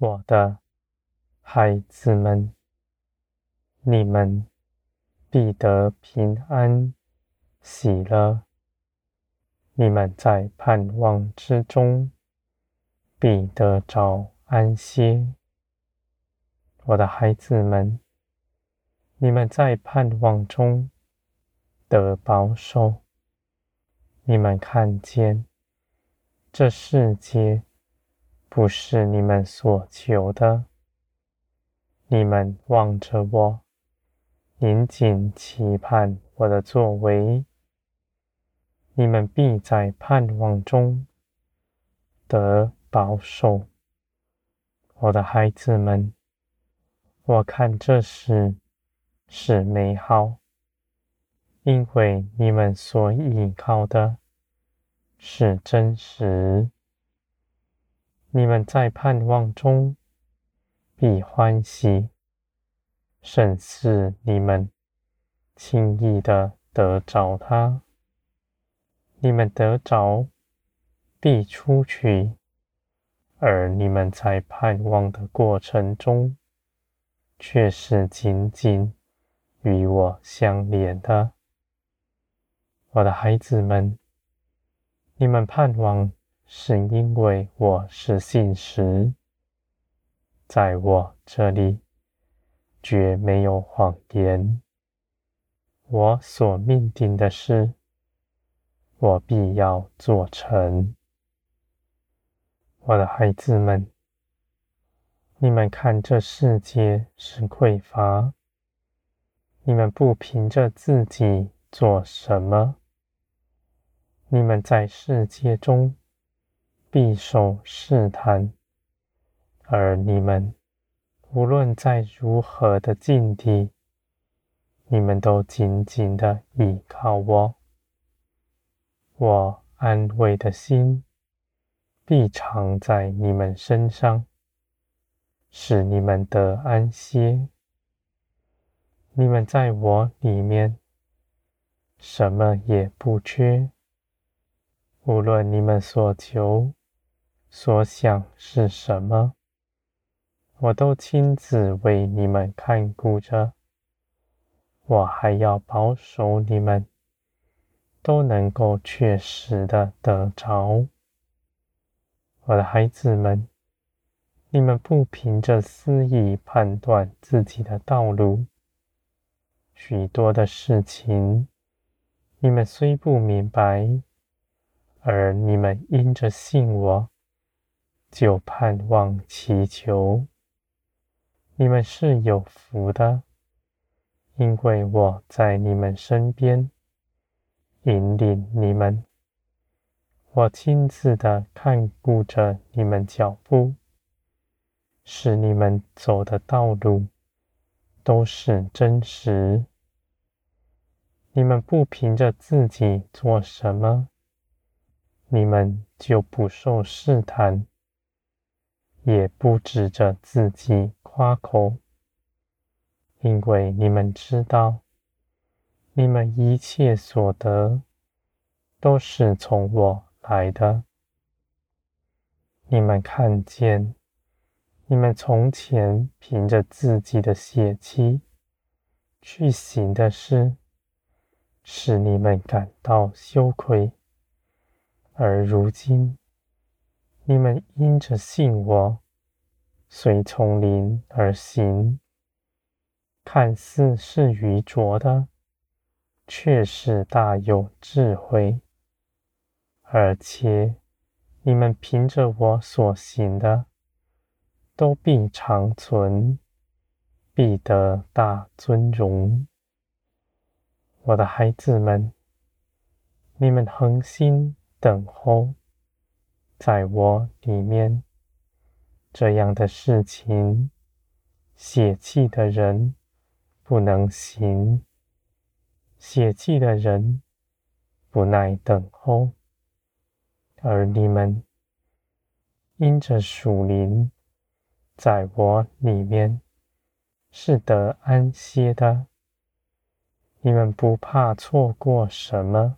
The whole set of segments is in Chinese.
我的孩子们，你们必得平安喜乐，你们在盼望之中必得着安歇。我的孩子们，你们在盼望中得保守。你们看见这世界不是你们所求的，你们望着我，殷谨期盼我的作为，你们必在盼望中得保守。我的孩子们。我看这事是美好，因为你们所依靠的是真实。你们在盼望中必欢喜，甚是你们轻易的得着它。你们得着必出去，而你们在盼望的过程中。却是紧紧与我相连的，我的孩子们，你们盼望是因为我是信实，在我这里绝没有谎言。我所命定的事，我必要做成。我的孩子们。你们看，这世界是匮乏。你们不凭着自己做什么，你们在世界中必受试探，而你们无论在如何的境地，你们都紧紧的依靠我。我安慰的心必常在你们身上。使你们得安歇。你们在我里面，什么也不缺。无论你们所求、所想是什么，我都亲自为你们看顾着。我还要保守你们，都能够确实的得着。我的孩子们。你们不凭着私意判断自己的道路，许多的事情，你们虽不明白，而你们因着信我，就盼望祈求。你们是有福的，因为我在你们身边，引领你们，我亲自的看顾着你们脚步。使你们走的道路都是真实。你们不凭着自己做什么，你们就不受试探；也不指着自己夸口，因为你们知道，你们一切所得都是从我来的。你们看见。你们从前凭着自己的血气去行的事，使你们感到羞愧；而如今，你们因着信我，随从灵而行，看似是愚拙的，却是大有智慧；而且，你们凭着我所行的。都必长存，必得大尊荣。我的孩子们，你们恒心等候，在我里面，这样的事情，血气的人不能行，血气的人不耐等候，而你们因着属灵。在我里面是得安歇的，你们不怕错过什么，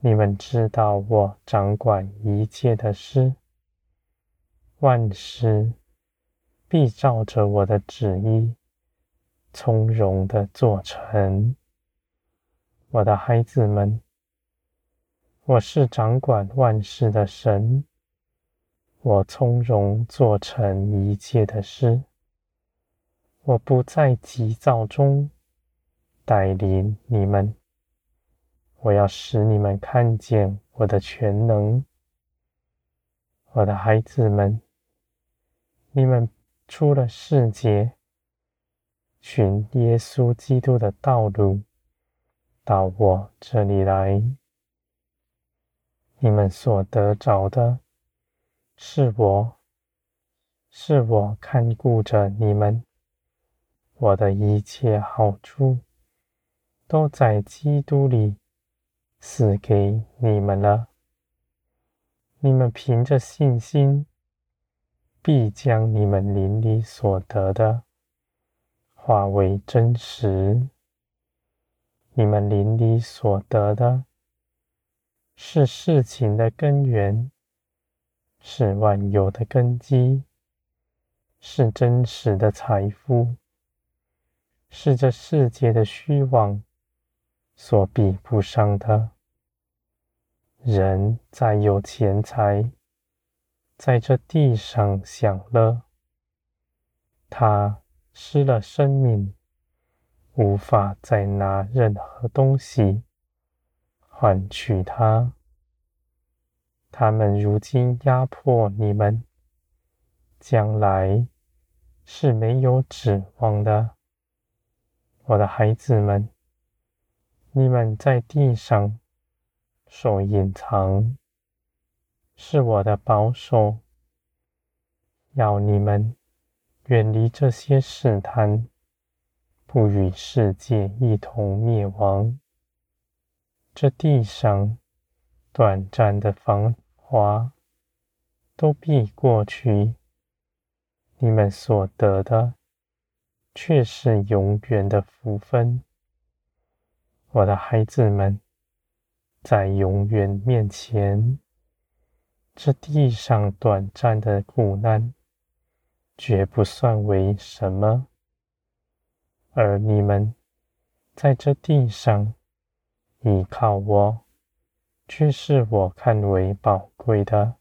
你们知道我掌管一切的事，万事必照着我的旨意，从容的做成。我的孩子们，我是掌管万事的神，我从容做成一切的事。我不在急躁中带领你们，我要使你们看见我的全能。我的孩子们，你们出了世界，寻耶稣基督的道路。到我这里来，你们所得着的，是我，是我看顾着你们，我的一切好处，都在基督里赐给你们了。你们凭着信心，必将你们灵里所得的化为真实。你们灵里所得的，是事情的根源，是万有的根基，是真实的财富，是这世界的虚妄所比不上的。人再有钱财，在这地上享乐，他失了生命。无法再拿任何东西换取他。他们如今压迫你们，将来是没有指望的。我的孩子们，你们在地上所隐藏，是我的保守，要你们远离这些试探。不与世界一同灭亡。这地上短暂的繁华都必过去，你们所得的却是永远的福分。我的孩子们，在永远面前，这地上短暂的苦难绝不算为什么。而你们在这地上依靠我，却是我看为宝贵的，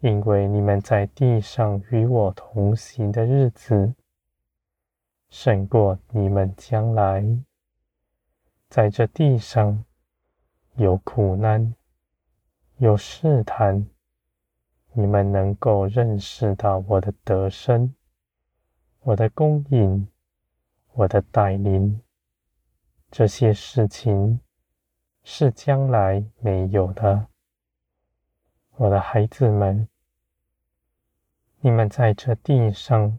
因为你们在地上与我同行的日子，胜过你们将来在这地上有苦难、有试探，你们能够认识到我的得身、我的供应。我的带领，这些事情是将来没有的。我的孩子们，你们在这地上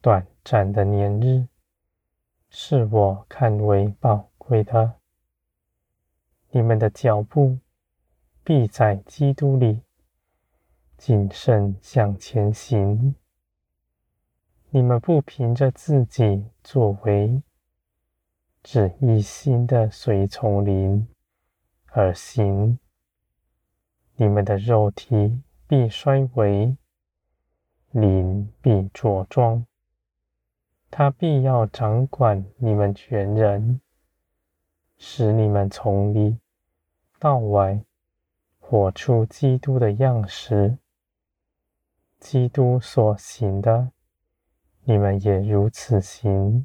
短暂的年日，是我看为宝回答。你们的脚步必在基督里谨慎向前行。你们不凭着自己作为，只一心的随从灵而行。你们的肉体必衰微，灵必茁壮。他必要掌管你们全人，使你们从里到外活出基督的样式。基督所行的。你们也如此行。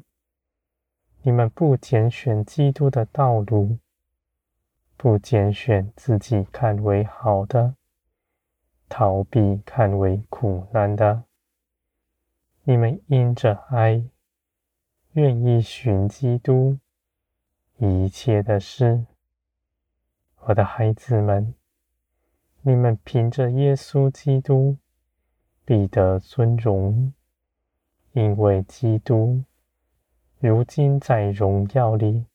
你们不拣选基督的道路，不拣选自己看为好的，逃避看为苦难的。你们因着爱，愿意寻基督一切的事。我的孩子们，你们凭着耶稣基督，必得尊荣。因为基督如今在荣耀里，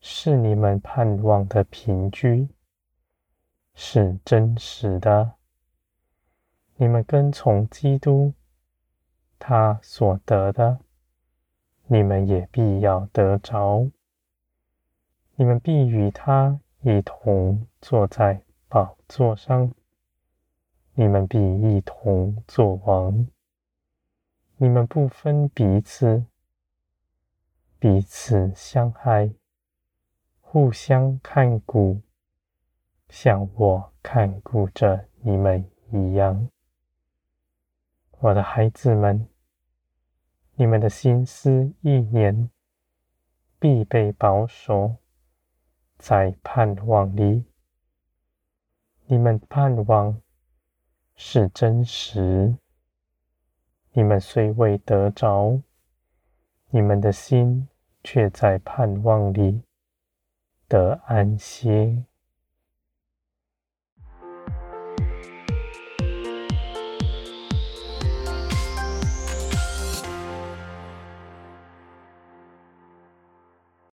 是你们盼望的凭据，是真实的。你们跟从基督，他所得的，你们也必要得着。你们必与他一同坐在宝座上，你们必一同作王。你们不分彼此，彼此相爱，互相看顾，像我看顾着你们一样。我的孩子们，你们的心思意念必被保守在盼望里。你们盼望是真实。你们虽未得着，你们的心却在盼望里得安歇。